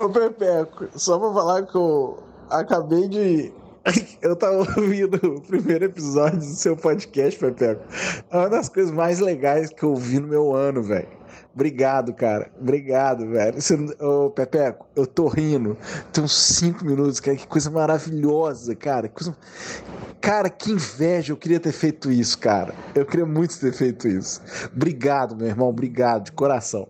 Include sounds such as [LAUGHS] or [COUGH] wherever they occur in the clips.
Ô, Pepeco, só pra falar que eu acabei de. [LAUGHS] Eu tava ouvindo o primeiro episódio do seu podcast, Pepeco. É uma das coisas mais legais que eu vi no meu ano, velho. Obrigado, cara. Obrigado, velho. Você, ô, Pepeco, eu tô rindo. Tem uns cinco minutos, cara. Que coisa maravilhosa, cara. Coisa... Cara, que inveja. Eu queria ter feito isso, cara. Eu queria muito ter feito isso. Obrigado, meu irmão. Obrigado, de coração.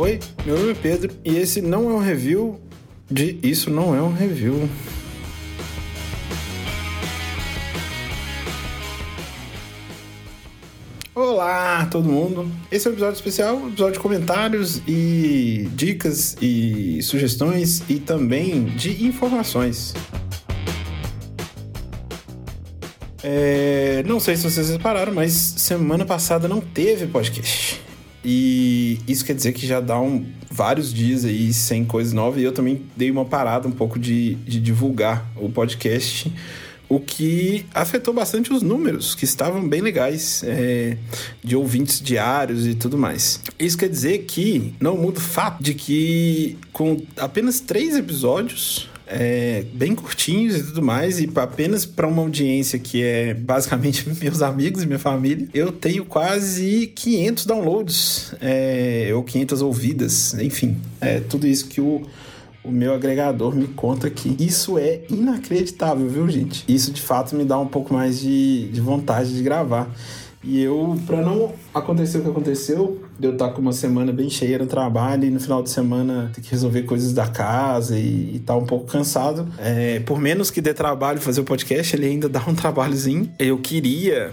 Oi, meu nome é Pedro e esse não é um review de Isso Não É um Review. Olá, todo mundo. Esse é um episódio especial, um episódio de comentários e dicas e sugestões e também de informações. É, não sei se vocês repararam, mas semana passada não teve podcast. E isso quer dizer que já dá um, vários dias aí sem coisa nova. E eu também dei uma parada um pouco de, de divulgar o podcast, o que afetou bastante os números, que estavam bem legais, é, de ouvintes diários e tudo mais. Isso quer dizer que não muda o fato de que com apenas três episódios é, bem curtinhos e tudo mais, e apenas para uma audiência que é basicamente [LAUGHS] meus amigos e minha família, eu tenho quase 500 downloads, é, ou 500 ouvidas, enfim, é tudo isso que o, o meu agregador me conta aqui. Isso é inacreditável, viu, gente? Isso de fato me dá um pouco mais de, de vontade de gravar. E eu, para não acontecer o que aconteceu, de eu estar com uma semana bem cheia no trabalho e no final de semana ter que resolver coisas da casa e, estar tá um pouco cansado. É, por menos que dê trabalho fazer o podcast, ele ainda dá um [LAUGHS] trabalhozinho. Eu queria.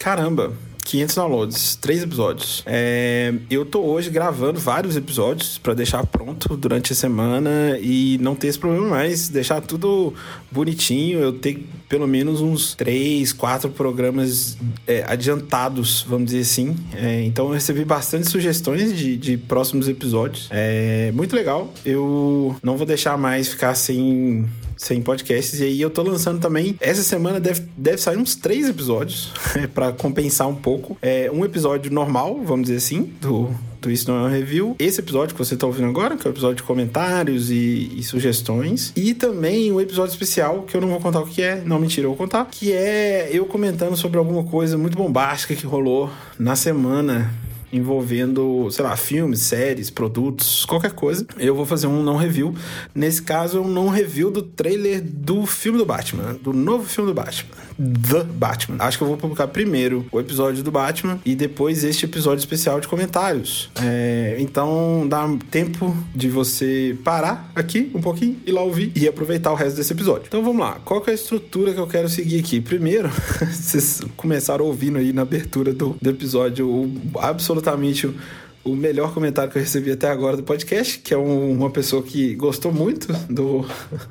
Caramba, 500 downloads, três episódios. É, eu tô hoje gravando vários episódios para deixar pronto durante a semana e não ter esse problema mais, deixar tudo bonitinho. Eu tenho pelo menos uns três, quatro programas é, adiantados, vamos dizer assim. É, então eu recebi bastante sugestões de, de próximos episódios. É muito legal. Eu não vou deixar mais ficar sem sem podcasts. E aí eu tô lançando também. Essa semana deve, deve sair uns três episódios [LAUGHS] para compensar um pouco. É, um episódio normal, vamos dizer assim, do, do Isso Não é um Review. Esse episódio que você tá ouvindo agora, que é o episódio de comentários e, e, sugestões. E também um episódio especial, que eu não vou contar o que é, não mentira, eu vou contar, que é eu comentando sobre alguma coisa muito bombástica que rolou na semana envolvendo, sei lá, filmes, séries, produtos, qualquer coisa. Eu vou fazer um não review. Nesse caso, é um não review do trailer do filme do Batman, do novo filme do Batman, The Batman. Acho que eu vou publicar primeiro o episódio do Batman e depois este episódio especial de comentários. É, então dá tempo de você parar aqui um pouquinho e lá ouvir e aproveitar o resto desse episódio. Então vamos lá. Qual é a estrutura que eu quero seguir aqui? Primeiro, [LAUGHS] vocês começaram ouvindo aí na abertura do, do episódio o absolutamente absolutamente o, melhor comentário que eu recebi até agora do podcast, que é um, uma pessoa que gostou muito do,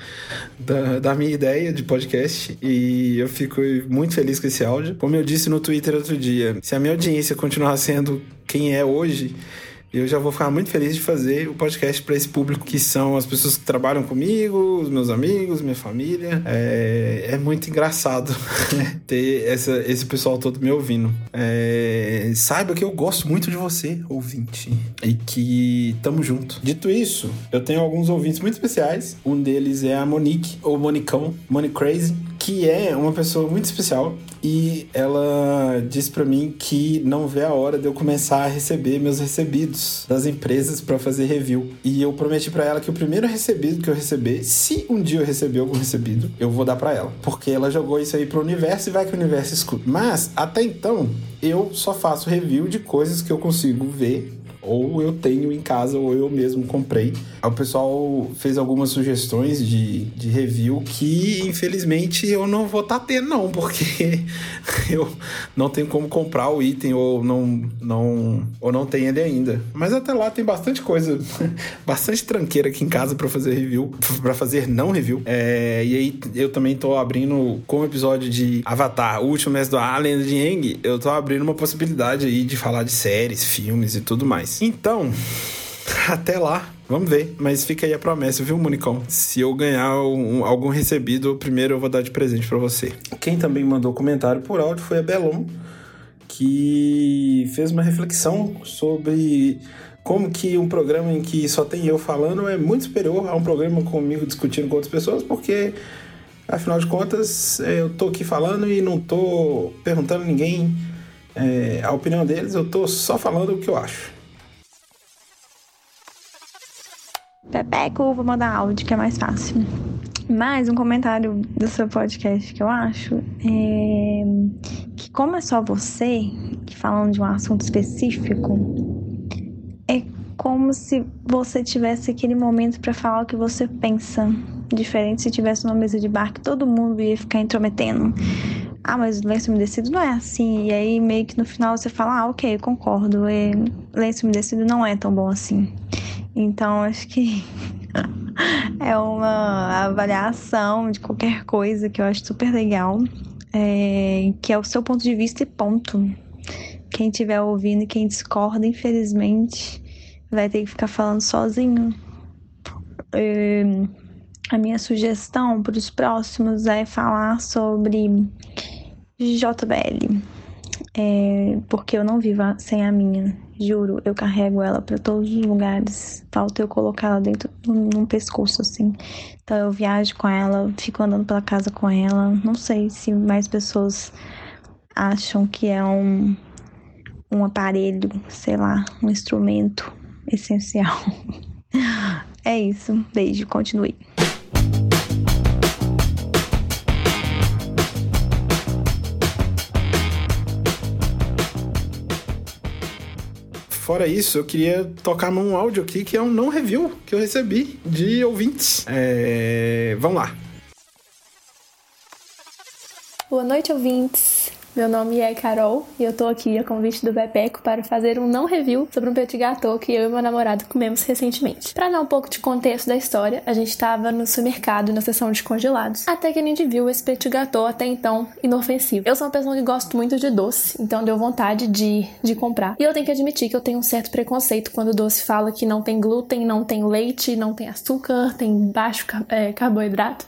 [LAUGHS] da, da, minha ideia de podcast e eu fico muito feliz com esse áudio. Como eu disse no Twitter outro dia, se a minha audiência continuar sendo quem é hoje, eu já vou ficar muito feliz de fazer o podcast para esse público que são as pessoas que trabalham comigo, os meus amigos, minha família. É, é muito engraçado [LAUGHS] ter essa, esse pessoal todo me ouvindo. É, saiba que eu gosto muito de você, ouvinte, e que tamo junto. Dito isso, eu tenho alguns ouvintes muito especiais. Um deles é a Monique, ou Monicão, Monique Crazy que é uma pessoa muito especial e ela disse para mim que não vê a hora de eu começar a receber meus recebidos das empresas para fazer review. E eu prometi para ela que o primeiro recebido que eu receber, se um dia eu receber algum recebido, eu vou dar para ela, porque ela jogou isso aí pro universo e vai que o universo escuta. Mas até então, eu só faço review de coisas que eu consigo ver ou eu tenho em casa ou eu mesmo comprei. O pessoal fez algumas sugestões de, de review que infelizmente eu não vou estar tá tendo não, porque [LAUGHS] eu não tenho como comprar o item ou não não ou não tem ele ainda. Mas até lá tem bastante coisa, [LAUGHS] bastante tranqueira aqui em casa para fazer review, para fazer não review. É, e aí eu também tô abrindo com o episódio de Avatar, o último mês do Alien de Yang, eu tô abrindo uma possibilidade aí de falar de séries, filmes e tudo mais. Então, [LAUGHS] Até lá, vamos ver. Mas fica aí a promessa, viu, Monicão? Se eu ganhar um, algum recebido, primeiro eu vou dar de presente para você. Quem também mandou comentário por áudio foi a Belon, que fez uma reflexão sobre como que um programa em que só tem eu falando é muito superior a um programa comigo discutindo com outras pessoas, porque afinal de contas eu tô aqui falando e não tô perguntando a ninguém é, a opinião deles, eu tô só falando o que eu acho. Pepeco, vou mandar áudio que é mais fácil. Mais um comentário do seu podcast que eu acho é que como é só você que falando de um assunto específico, é como se você tivesse aquele momento para falar o que você pensa, diferente se tivesse uma mesa de bar que todo mundo ia ficar intrometendo. Ah, mas o lenço umedecido não é assim. E aí meio que no final você fala, ah, ok, concordo. E lenço umedecido não é tão bom assim. Então acho que [LAUGHS] é uma avaliação de qualquer coisa que eu acho super legal, é, que é o seu ponto de vista e ponto. Quem estiver ouvindo e quem discorda, infelizmente, vai ter que ficar falando sozinho. É, a minha sugestão para os próximos é falar sobre JBL, é, porque eu não vivo sem a minha. Juro, eu carrego ela para todos os lugares. Falta eu colocar ela dentro num pescoço assim. Então eu viajo com ela, fico andando pela casa com ela. Não sei se mais pessoas acham que é um um aparelho, sei lá, um instrumento essencial. [LAUGHS] É isso. Beijo, continue. Fora isso, eu queria tocar num áudio aqui que é um não review que eu recebi de ouvintes. É... Vamos lá. Boa noite, ouvintes. Meu nome é Carol e eu tô aqui a convite do Bebeco para fazer um não review sobre um petit gâteau que eu e meu namorado comemos recentemente. Para dar um pouco de contexto da história, a gente estava no supermercado na seção de congelados, até que a gente viu esse petit gâteau até então inofensivo. Eu sou uma pessoa que gosto muito de doce, então deu vontade de, de comprar. E eu tenho que admitir que eu tenho um certo preconceito quando o doce fala que não tem glúten, não tem leite, não tem açúcar, tem baixo é, carboidrato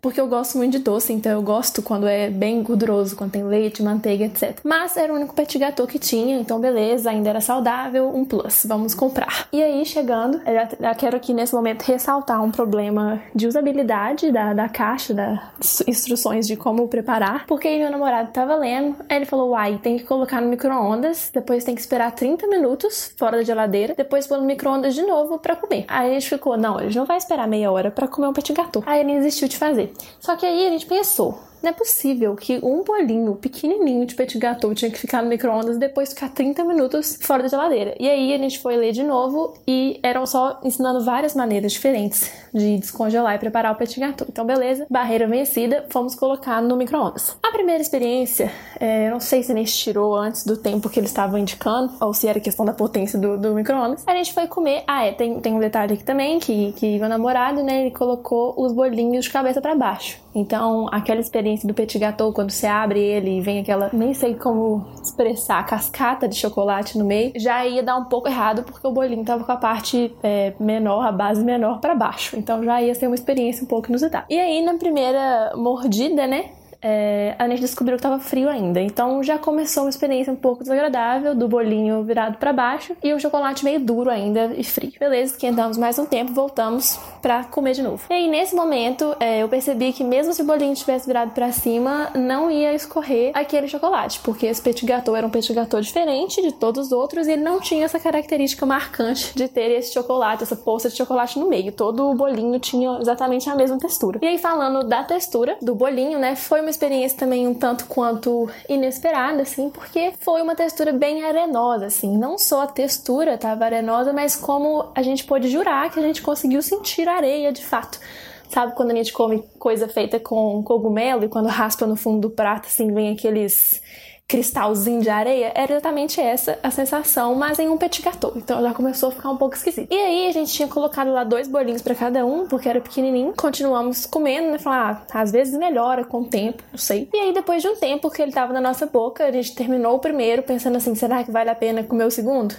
porque eu gosto muito de doce, então eu gosto quando é bem gorduroso, quando tem leite, manteiga, etc. Mas era o único petit gâteau que tinha, então beleza, ainda era saudável, um plus, vamos comprar. E aí, chegando, eu quero aqui nesse momento ressaltar um problema de usabilidade da, da caixa, das instruções de como preparar, porque aí meu namorado tava lendo, aí ele falou, uai, tem que colocar no micro-ondas, depois tem que esperar 30 minutos fora da geladeira, depois pôr no micro-ondas de novo para comer. Aí a gente ficou, não, a gente não vai esperar meia hora para comer um petit gâteau. Aí ele desistiu de fazer. Só que aí a gente pensou, não é possível que um bolinho pequenininho de petit gâteau tinha que ficar no micro-ondas e depois ficar 30 minutos fora da geladeira. E aí a gente foi ler de novo e eram só ensinando várias maneiras diferentes de descongelar e preparar o petit gâteau. Então, beleza, barreira vencida, fomos colocar no micro-ondas. A primeira experiência, é, eu não sei se a gente tirou antes do tempo que eles estavam indicando, ou se era questão da potência do, do micro-ondas. A gente foi comer. Ah, é, tem, tem um detalhe aqui também, que, que meu namorado, né, ele colocou os bolinhos de cabeça para baixo. Então, aquela experiência do petit gâteau, quando você abre ele e vem aquela, nem sei como expressar, cascata de chocolate no meio, já ia dar um pouco errado porque o bolinho tava com a parte é, menor, a base menor para baixo. Então já ia ser uma experiência um pouco inusitada. E aí, na primeira mordida, né? É, a gente descobriu que estava frio ainda. Então já começou uma experiência um pouco desagradável do bolinho virado para baixo e o chocolate meio duro ainda e frio. Beleza, esquentamos mais um tempo, voltamos para comer de novo. E aí nesse momento é, eu percebi que mesmo se o bolinho tivesse virado para cima, não ia escorrer aquele chocolate, porque esse petit gâteau era um petit gâteau diferente de todos os outros e ele não tinha essa característica marcante de ter esse chocolate, essa poça de chocolate no meio. Todo o bolinho tinha exatamente a mesma textura. E aí falando da textura do bolinho, né, foi uma experiência também um tanto quanto inesperada, assim, porque foi uma textura bem arenosa, assim. Não só a textura estava arenosa, mas como a gente pôde jurar que a gente conseguiu sentir areia de fato. Sabe quando a gente come coisa feita com cogumelo e quando raspa no fundo do prato, assim, vem aqueles cristalzinho de areia, era exatamente essa a sensação, mas em um petit gâteau. Então já começou a ficar um pouco esquisito. E aí a gente tinha colocado lá dois bolinhos para cada um, porque era pequenininho. Continuamos comendo, né? Falar, ah, às vezes melhora com o tempo, não sei. E aí depois de um tempo que ele tava na nossa boca, a gente terminou o primeiro pensando assim, será que vale a pena comer o segundo?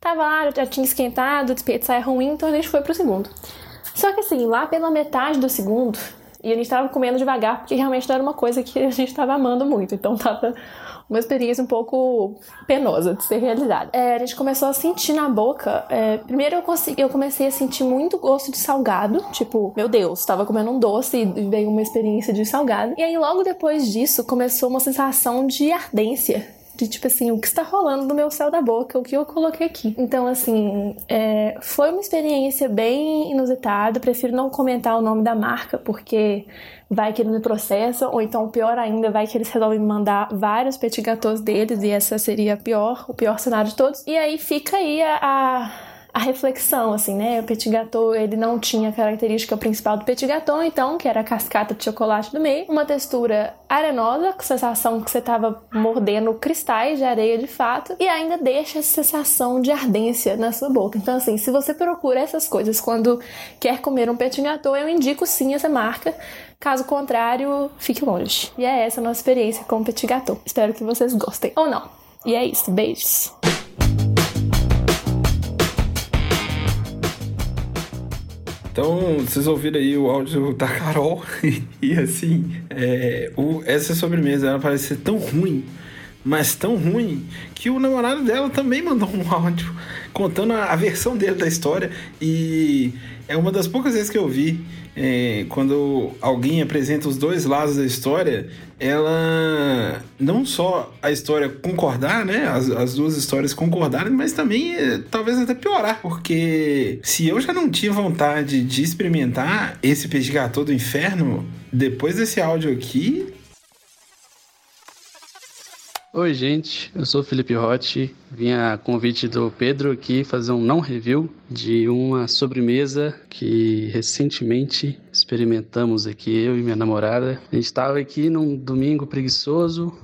Tava lá, já tinha esquentado, o despeito sai ruim, então a gente foi pro segundo. Só que assim, lá pela metade do segundo, e a gente tava comendo devagar, porque realmente não era uma coisa que a gente tava amando muito. Então tava uma experiência um pouco penosa de ser realizada. É, a gente começou a sentir na boca. É, primeiro eu, consegui, eu comecei a sentir muito gosto de salgado. Tipo, meu Deus, tava comendo um doce e veio uma experiência de salgado. E aí logo depois disso começou uma sensação de ardência de tipo assim, o que está rolando no meu céu da boca, o que eu coloquei aqui. Então, assim, é, foi uma experiência bem inusitada. Prefiro não comentar o nome da marca, porque vai que ele me processa, ou então, pior ainda, vai que eles resolvem me mandar vários petit deles, e essa seria a pior, o pior cenário de todos. E aí fica aí a, a a reflexão, assim, né? O petit gâteau, ele não tinha a característica principal do petit gâteau, então, que era a cascata de chocolate do meio, uma textura arenosa, com sensação que você estava mordendo cristais de areia de fato, e ainda deixa essa sensação de ardência na sua boca. Então, assim, se você procura essas coisas quando quer comer um petit gâteau, eu indico sim essa marca. Caso contrário, fique longe. E é essa a nossa experiência com o petit gâteau. Espero que vocês gostem ou não. E é isso, beijos. Então, vocês ouviram aí o áudio da Carol [LAUGHS] e, assim, é, o, essa sobremesa ela parece ser tão ruim, mas tão ruim, que o namorado dela também mandou um [LAUGHS] áudio contando a, versão dele da história e é uma das poucas vezes que eu vi é, quando alguém apresenta os dois lados da história, ela não só a história concordar, né? As, as duas histórias concordarem, mas também é, talvez até piorar, porque se eu já não tinha vontade de experimentar esse peixe gato do inferno, depois desse áudio aqui, Oi, gente. Eu sou Felipe Rotti. Vim a convite do Pedro aqui fazer um não review de uma sobremesa que recentemente experimentamos aqui, eu e minha namorada. A gente estava aqui num domingo preguiçoso,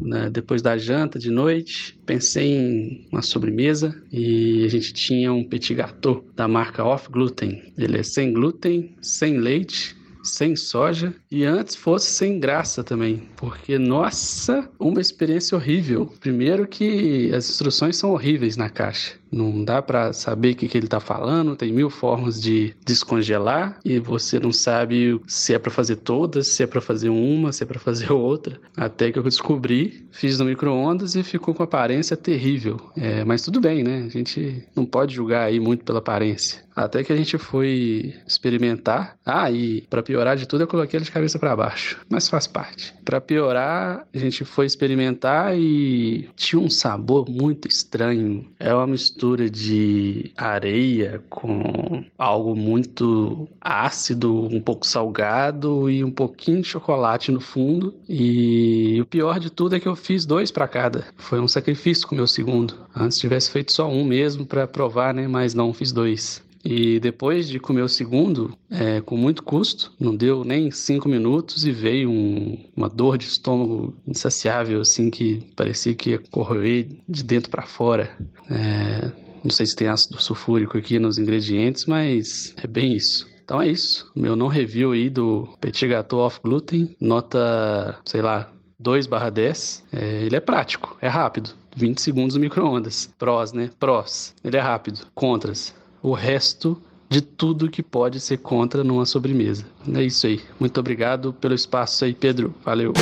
né, depois da janta de noite, pensei em uma sobremesa e a gente tinha um petit gâteau da marca Off Gluten. Ele é sem glúten, sem leite sem soja e antes fosse sem graça também, porque nossa, uma experiência horrível. Primeiro que as instruções são horríveis na caixa. Não dá para saber o que, que ele está falando, tem mil formas de descongelar e você não sabe se é para fazer todas, se é para fazer uma, se é para fazer [LAUGHS] outra. Até que eu descobri, fiz no micro-ondas e ficou com aparência terrível. É, mas tudo bem, né? A gente não pode julgar aí muito pela aparência. Até que a gente foi experimentar. Ah, e para piorar de tudo, eu coloquei ele de cabeça para baixo. Mas faz parte. Para piorar, a gente foi experimentar e tinha um sabor muito estranho. É uma mistura mistura de areia com algo muito ácido, um pouco salgado e um pouquinho de chocolate no fundo. E o pior de tudo é que eu fiz dois para cada. Foi um sacrifício com o meu segundo. Antes tivesse feito só um mesmo para provar, né? Mas não, fiz dois. E depois de comer o segundo, é, com muito custo, não deu nem cinco minutos e veio um, uma dor de estômago insaciável, assim, que parecia que ia correr de dentro para fora. É, não sei se tem ácido sulfúrico aqui nos ingredientes, mas é bem isso. Então é isso. Meu não review aí do Petit Gâteau Off Gluten, nota, sei lá, 2 barra 10. É, ele é prático, é rápido. 20 segundos no micro-ondas. Prós, né? Prós. Ele é rápido. Contras o resto de tudo que pode ser contra numa sobremesa. É isso aí. Muito obrigado pelo espaço aí, Pedro. Valeu.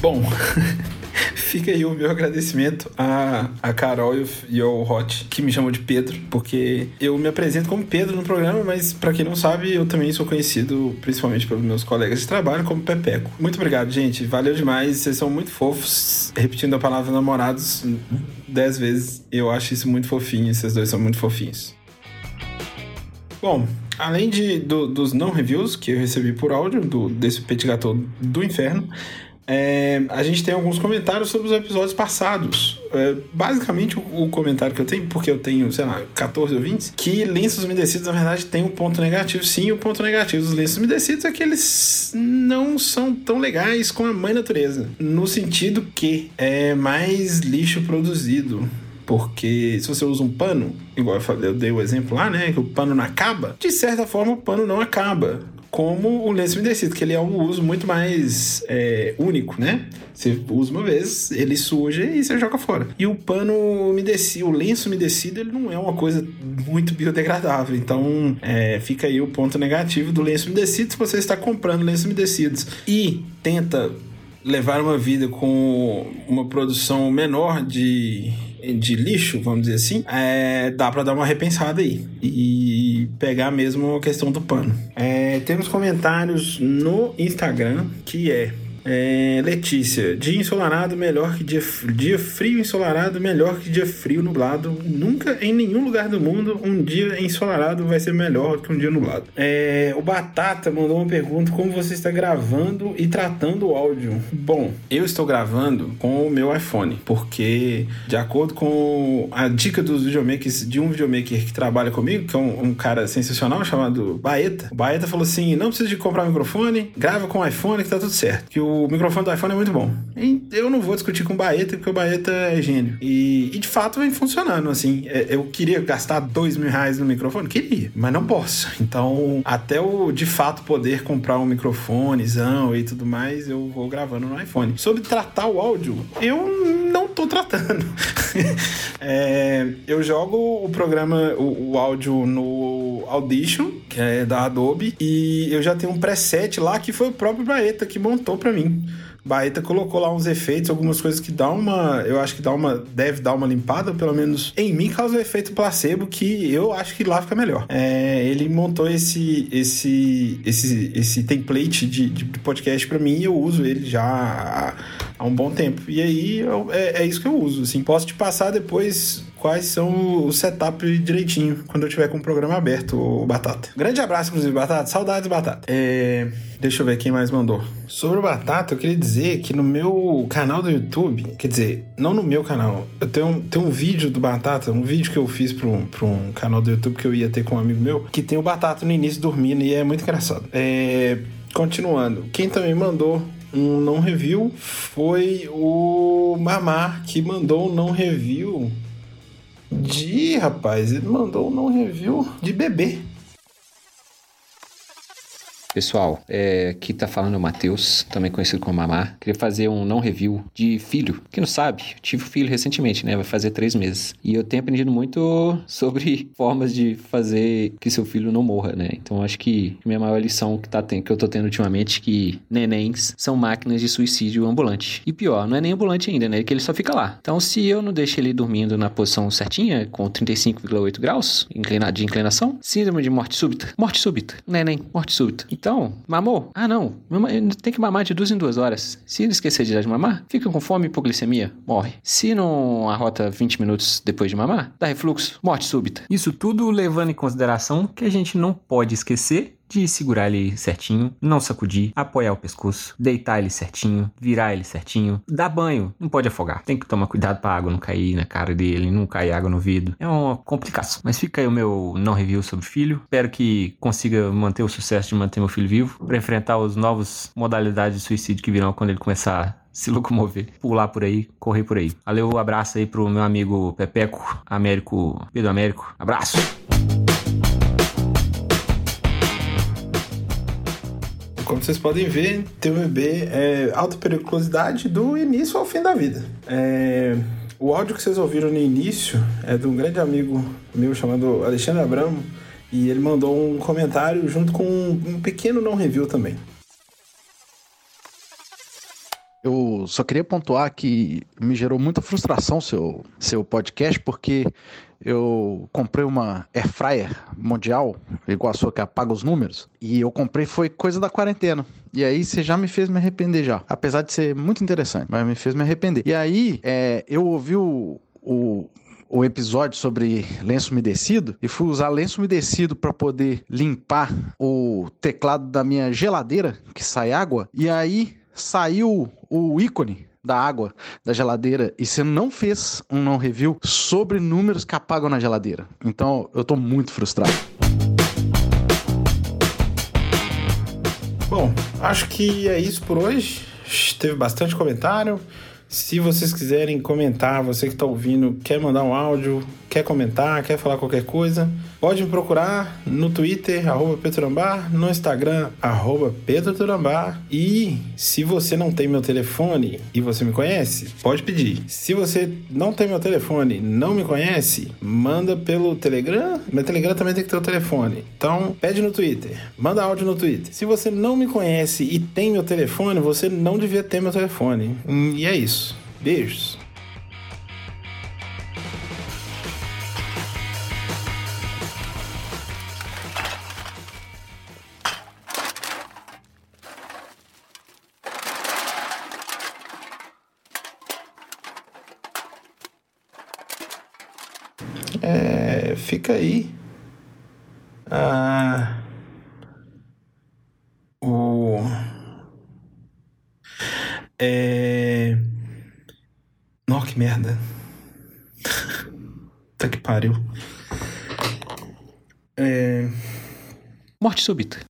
Bom, [LAUGHS] fica aí o meu agradecimento a, a Carol e ao Hot, que me chamam de Pedro, porque eu me apresento como Pedro no programa, mas para quem não sabe, eu também sou conhecido, principalmente pelos meus colegas de trabalho, como Pepeco. Muito obrigado, gente. Valeu demais. Vocês são muito fofos. Repetindo a palavra namorados dez vezes, eu acho isso muito fofinho. Esses dois são muito fofinhos. Bom, além de, do, dos não reviews que eu recebi por áudio, do, desse petit gâteau do inferno, é, a gente tem alguns comentários sobre os episódios passados. É, basicamente, o, o, comentário que eu tenho, porque eu tenho, sei lá, 14 ouvintes, que lenços umedecidos, na verdade, tem um ponto negativo. Sim, o ponto negativo dos lenços umedecidos é que eles não são tão legais com a mãe natureza. No sentido que é mais lixo produzido. Porque se você usa um pano, igual eu, falei, eu dei o exemplo lá, né? Que o pano não acaba, de certa forma o pano não acaba como o lenço umedecido, que ele é um uso muito mais é, único, né? Você usa uma vez, ele suja e você joga fora. E o pano umedecido, o lenço umedecido, ele não é uma coisa muito biodegradável. Então, é, fica aí o ponto negativo do lenço umedecido. Se você está comprando lenços umedecidos e tenta levar uma vida com uma produção menor de de lixo, vamos dizer assim, é, dá para dar uma repensada aí e pegar mesmo a questão do pano. É, temos comentários no Instagram que é é, Letícia, dia ensolarado melhor que dia, dia frio ensolarado melhor que dia frio nublado. Nunca em nenhum lugar do mundo um dia ensolarado vai ser melhor que um dia nublado. É, o Batata mandou uma pergunta: como você está gravando e tratando o áudio? Bom, eu estou gravando com o meu iPhone, porque de acordo com a dica dos videomakers, de um videomaker que trabalha comigo, que é um, um cara sensacional chamado Baeta, o Baeta falou assim: não precisa de comprar um microfone, grava com o iPhone que tá tudo certo. Que o o microfone do iPhone é muito bom. Eu não vou discutir com o Baeta, porque o Baeta é gênio. E, e de fato vem funcionando, assim. É, eu queria gastar dois mil reais no microfone? Queria, mas não posso. [LAUGHS] Então, até o de fato poder comprar um microfonezão e tudo mais, eu vou gravando no iPhone. Sobre tratar o áudio, eu não tô tratando. [LAUGHS] é, eu jogo o programa, o, o áudio no Audition, que é da Adobe, e eu já tenho um preset lá que foi o próprio Baeta que montou para mim. Baeta colocou lá uns efeitos, algumas coisas que dá uma. Eu acho que dá uma. Deve dar uma limpada, pelo menos em mim causa o efeito placebo, que eu acho que lá fica melhor. É, ele montou esse, esse, esse, esse template de, de podcast para mim e eu uso ele já há, um bom tempo. E aí eu, é, é isso que eu uso. Assim. Posso te passar depois quais são o setup direitinho quando eu tiver com o programa aberto, o Batata. Grande abraço, inclusive, Batata. Saudades, Batata. É... Deixa eu ver quem mais mandou. Sobre o Batata, eu queria dizer que no meu canal do YouTube, quer dizer, não no meu canal, eu tenho, tenho um vídeo do Batata, um vídeo que eu fiz para um, pra um canal do YouTube que eu ia ter com um amigo meu, que tem o Batata no início dormindo e é muito engraçado. É... Continuando, quem também mandou um não review foi o Mamar, que mandou um não review de, rapaz, ele mandou um não review de bebê. Pessoal, é, aqui tá falando o Matheus, também conhecido como Mamá. Queria fazer um não review de filho. Quem não sabe, tive filho recentemente, né? Vai fazer três meses. E eu tenho aprendido muito [LAUGHS] sobre formas de fazer que seu filho não morra, né? Então acho que minha maior lição que, tá, que eu tô tendo ultimamente é que nenéns são máquinas de suicídio ambulante. E pior, não é nem ambulante ainda, né? Que ele só fica lá. Então se eu não deixo ele dormindo na posição certinha, com 35,8 graus de inclinação, síndrome de morte súbita. Morte súbita. Neném, morte súbita. Então, mamou? Ah, não. Tem que mamar de duas em duas horas. Se ele esquecer de dar de mamar, fica com fome e hipoglicemia, morre. Se não arrota 20 minutos depois de mamar, dá refluxo, morte súbita. Isso tudo levando em consideração que a gente não pode esquecer de segurar ele certinho, não sacudir, apoiar o pescoço, deitar ele certinho, virar ele certinho, dar banho, não pode afogar. Tem que tomar cuidado pra água não cair na cara dele, não cair água no vidro. É uma complicação. Mas fica aí o meu não review sobre filho. Espero que consiga manter o sucesso de manter meu filho vivo para enfrentar os novos modalidades de suicídio que virão quando ele começar se locomover, pular por aí, correr por aí. Valeu, abraço aí pro meu amigo Pepeco, Américo, Pedro Américo. Abraço! Como vocês podem ver, TVB é alta periculosidade do início ao fim da vida. É, o áudio que vocês ouviram no início é de um grande amigo meu chamado Alexandre Abramo e ele mandou um comentário junto com um pequeno não review também. Eu só queria pontuar que me gerou muita frustração seu, seu podcast, porque eu comprei uma air fryer mundial, igual a sua que apaga os números, e eu comprei foi coisa da quarentena. E aí você já me fez me arrepender já. Apesar de ser muito interessante, mas me fez me arrepender. E aí é, eu ouvi o, o o episódio sobre lenço umedecido e fui usar lenço umedecido para poder limpar o teclado da minha geladeira que sai água e aí saiu o ícone da água da geladeira e você não fez um não review sobre números que apagam na geladeira. Então eu tô muito frustrado. Bom, acho que é isso por hoje. Teve bastante comentário. Se vocês quiserem comentar, você que está ouvindo, quer mandar um áudio, quer comentar, quer falar qualquer coisa, pode me procurar no Twitter, arroba Peturambar, no Instagram, arroba Petroturambar. E se você não tem meu telefone e você me conhece, pode pedir. Se você não tem meu telefone, não me conhece, manda pelo Telegram. Meu Telegram também tem que ter o telefone. Então, pede no Twitter, manda áudio no Twitter. Se você não me conhece e tem meu telefone, você não devia ter meu telefone. E é isso. Beijos. Fica aí. Ah, o. É. Nó, que merda. Puta [LAUGHS] que pariu. É. Morte súbita.